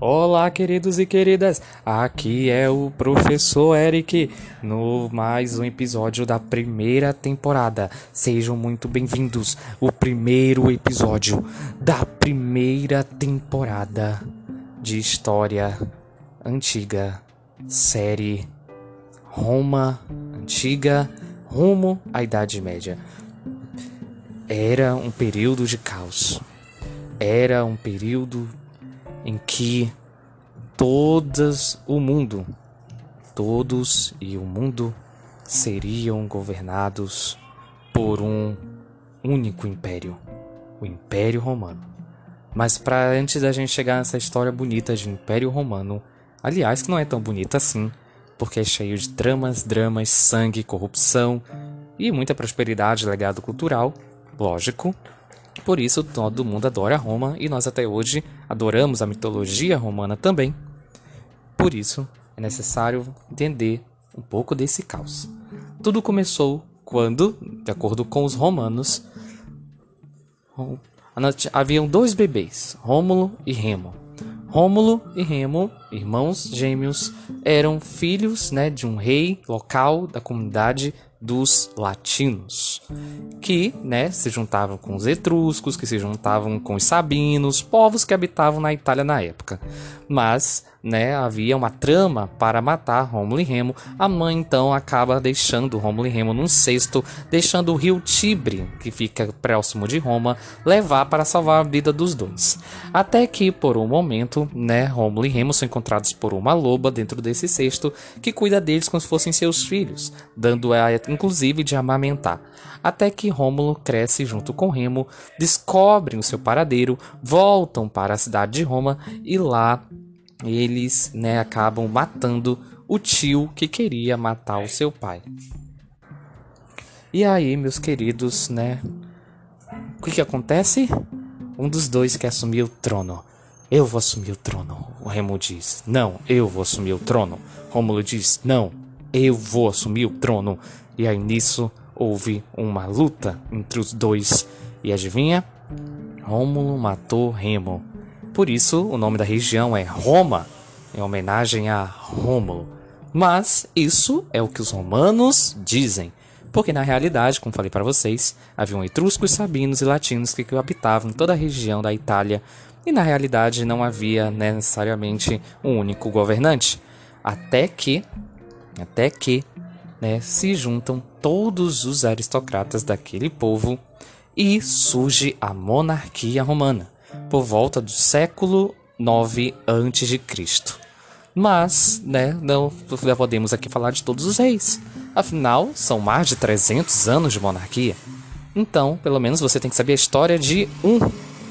Olá, queridos e queridas. Aqui é o professor Eric no mais um episódio da primeira temporada. Sejam muito bem-vindos. O primeiro episódio da primeira temporada de história antiga, série Roma antiga, rumo à Idade Média. Era um período de caos. Era um período em que todas o mundo, todos e o mundo seriam governados por um único império, o Império Romano. Mas para antes da gente chegar nessa história bonita de Império Romano, aliás, que não é tão bonita assim, porque é cheio de tramas, dramas, sangue, corrupção e muita prosperidade, legado cultural, lógico. Por isso todo mundo adora Roma e nós até hoje adoramos a mitologia romana também. Por isso é necessário entender um pouco desse caos. Tudo começou quando, de acordo com os romanos, haviam dois bebês, Rômulo e Remo. Rômulo e Remo, irmãos gêmeos, eram filhos né, de um rei local da comunidade dos latinos, que né, se juntavam com os etruscos, que se juntavam com os sabinos, povos que habitavam na Itália na época. Mas né, havia uma trama para matar Rômulo e Remo. A mãe então acaba deixando Rômulo e Remo num cesto, deixando o rio Tibre, que fica próximo de Roma, levar para salvar a vida dos dois. Até que por um momento, né, e Remo são encontrados por uma loba dentro desse cesto que cuida deles como se fossem seus filhos, dando a inclusive de amamentar. Até que Rômulo cresce junto com Remo, descobrem o seu paradeiro, voltam para a cidade de Roma e lá eles né, acabam matando o tio que queria matar o seu pai. E aí, meus queridos, né? O que, que acontece? Um dos dois quer assumir o trono. Eu vou assumir o trono, o Remo diz. Não, eu vou assumir o trono. Rômulo diz: Não, eu vou assumir o trono. E aí nisso houve uma luta entre os dois. E adivinha? Rômulo matou Remo. Por isso, o nome da região é Roma, em homenagem a Rômulo. Mas isso é o que os romanos dizem, porque na realidade, como falei para vocês, haviam etruscos, sabinos e latinos que habitavam toda a região da Itália, e na realidade não havia necessariamente um único governante, até que até que né, se juntam todos os aristocratas daquele povo e surge a monarquia romana por volta do século 9 a.C. Mas, né, não podemos aqui falar de todos os reis. Afinal, são mais de 300 anos de monarquia. Então, pelo menos você tem que saber a história de um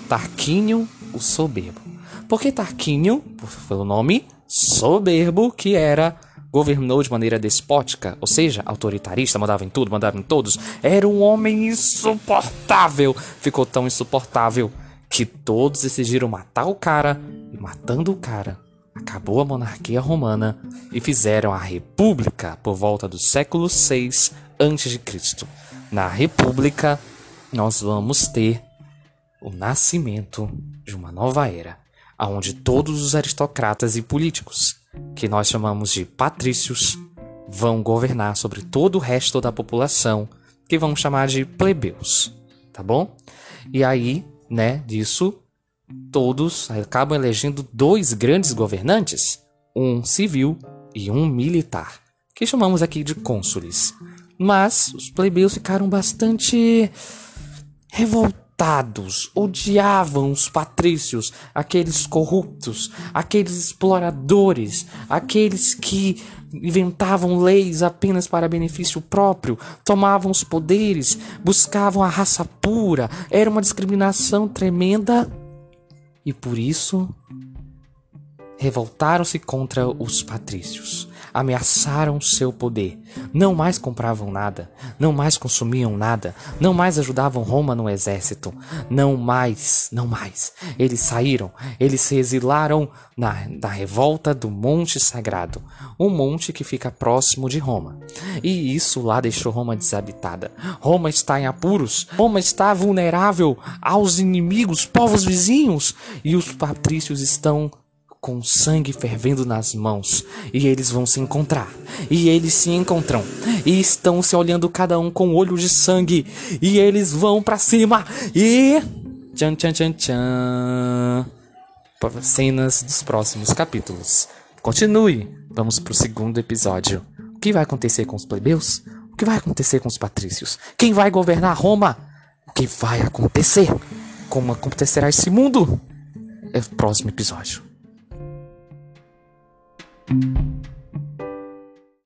Tarquínio o Soberbo. Porque Tarquínio, pelo nome, soberbo, que era governou de maneira despótica, ou seja, autoritarista, mandava em tudo, mandava em todos, era um homem insuportável. Ficou tão insuportável que todos decidiram matar o cara e matando o cara acabou a monarquia romana e fizeram a república por volta do século 6 a.C. Na república nós vamos ter o nascimento de uma nova era, onde todos os aristocratas e políticos, que nós chamamos de patrícios, vão governar sobre todo o resto da população, que vamos chamar de plebeus, tá bom? E aí né, disso, todos acabam elegendo dois grandes governantes, um civil e um militar, que chamamos aqui de cônsules. Mas os plebeus ficaram bastante revoltados, odiavam os patrícios, aqueles corruptos, aqueles exploradores, aqueles que inventavam leis apenas para benefício próprio, tomavam os poderes, buscavam a raça pura, era uma discriminação tremenda. E por isso revoltaram-se contra os patrícios ameaçaram seu poder. Não mais compravam nada, não mais consumiam nada, não mais ajudavam Roma no exército, não mais, não mais. Eles saíram, eles se exilaram na, na revolta do Monte Sagrado, um monte que fica próximo de Roma. E isso lá deixou Roma desabitada. Roma está em apuros, Roma está vulnerável aos inimigos, povos vizinhos, e os patrícios estão com sangue fervendo nas mãos. E eles vão se encontrar. E eles se encontram. E estão se olhando cada um com olho de sangue. E eles vão para cima. E. Tchan, tchan, tchan, tchan. Cenas dos próximos capítulos. Continue. Vamos pro segundo episódio. O que vai acontecer com os plebeus? O que vai acontecer com os patrícios? Quem vai governar Roma? O que vai acontecer? Como acontecerá esse mundo? É o próximo episódio. Thank you